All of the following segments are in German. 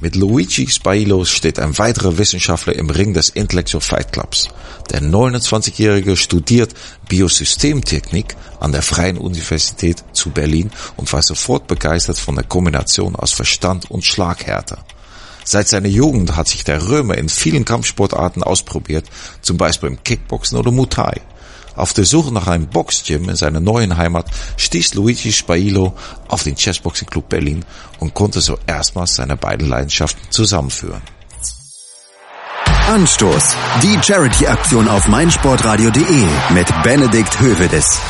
Mit Luigi Spailo steht ein weiterer Wissenschaftler im Ring des Intellectual Fight Clubs. Der 29-Jährige studiert Biosystemtechnik an der Freien Universität zu Berlin und war sofort begeistert von der Kombination aus Verstand und Schlaghärte. Seit seiner Jugend hat sich der Römer in vielen Kampfsportarten ausprobiert, zum Beispiel im Kickboxen oder Muay. Auf der Suche nach einem Boxgym in seiner neuen Heimat stieß Luigi Spailo auf den Chessboxing Club Berlin und konnte so erstmals seine beiden Leidenschaften zusammenführen. Anstoß. Die Charity-Aktion auf meinsportradio.de mit Benedikt Hövedes.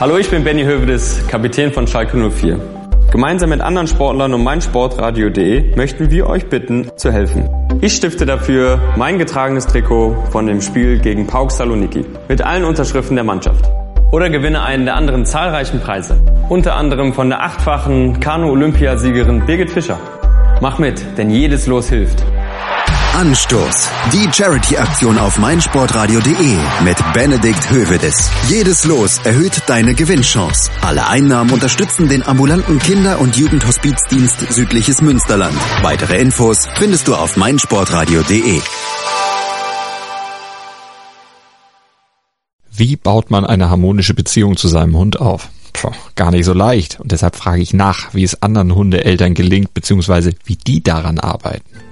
Hallo, ich bin Benny Hövedes, Kapitän von Schalke 04. Gemeinsam mit anderen Sportlern und meinsportradio.de möchten wir euch bitten, zu helfen. Ich stifte dafür mein getragenes Trikot von dem Spiel gegen Pauk Saloniki mit allen Unterschriften der Mannschaft. Oder gewinne einen der anderen zahlreichen Preise. Unter anderem von der achtfachen Kanu-Olympiasiegerin Birgit Fischer. Mach mit, denn jedes Los hilft. Anstoß. Die Charity-Aktion auf meinsportradio.de mit Benedikt Hövedes. Jedes Los erhöht deine Gewinnchance. Alle Einnahmen unterstützen den ambulanten Kinder- und Jugendhospizdienst Südliches Münsterland. Weitere Infos findest du auf meinsportradio.de. Wie baut man eine harmonische Beziehung zu seinem Hund auf? Puh, gar nicht so leicht. Und deshalb frage ich nach, wie es anderen Hundeeltern gelingt, beziehungsweise wie die daran arbeiten.